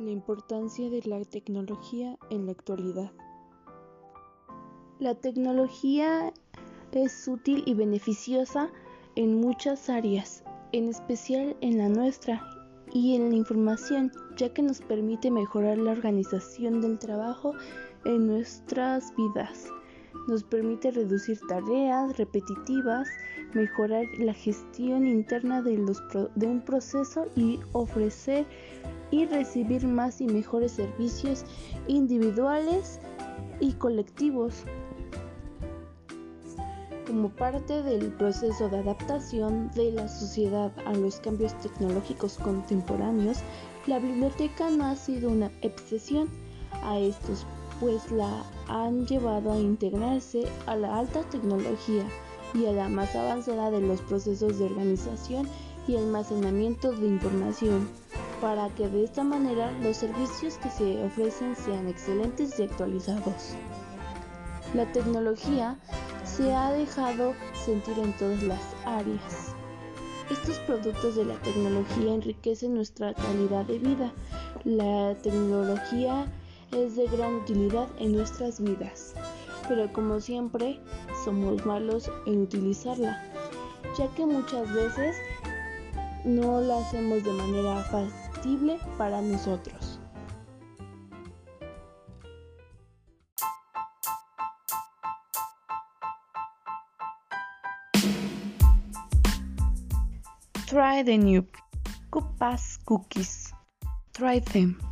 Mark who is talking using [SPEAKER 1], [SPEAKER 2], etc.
[SPEAKER 1] La importancia de la tecnología en la actualidad. La tecnología es útil y beneficiosa en muchas áreas, en especial en la nuestra y en la información, ya que nos permite mejorar la organización del trabajo en nuestras vidas. Nos permite reducir tareas repetitivas, mejorar la gestión interna de, un proceso y ofrecer y recibir más y mejores servicios individuales y colectivos. Como parte del proceso de adaptación de la sociedad a los cambios tecnológicos contemporáneos, la biblioteca no ha sido una excepción a estos, pues la han llevado a integrarse a la alta tecnología y a la más avanzada de los procesos de organización y almacenamiento de información para que de esta manera los servicios que se ofrecen sean excelentes y actualizados. La tecnología se ha dejado sentir en todas las áreas. Estos productos de la tecnología enriquecen nuestra calidad de vida. La tecnología es de gran utilidad en nuestras vidas, pero como siempre somos malos en utilizarla, ya que muchas veces no la hacemos de manera factible para nosotros. Try the new Kupas cookies. Try them.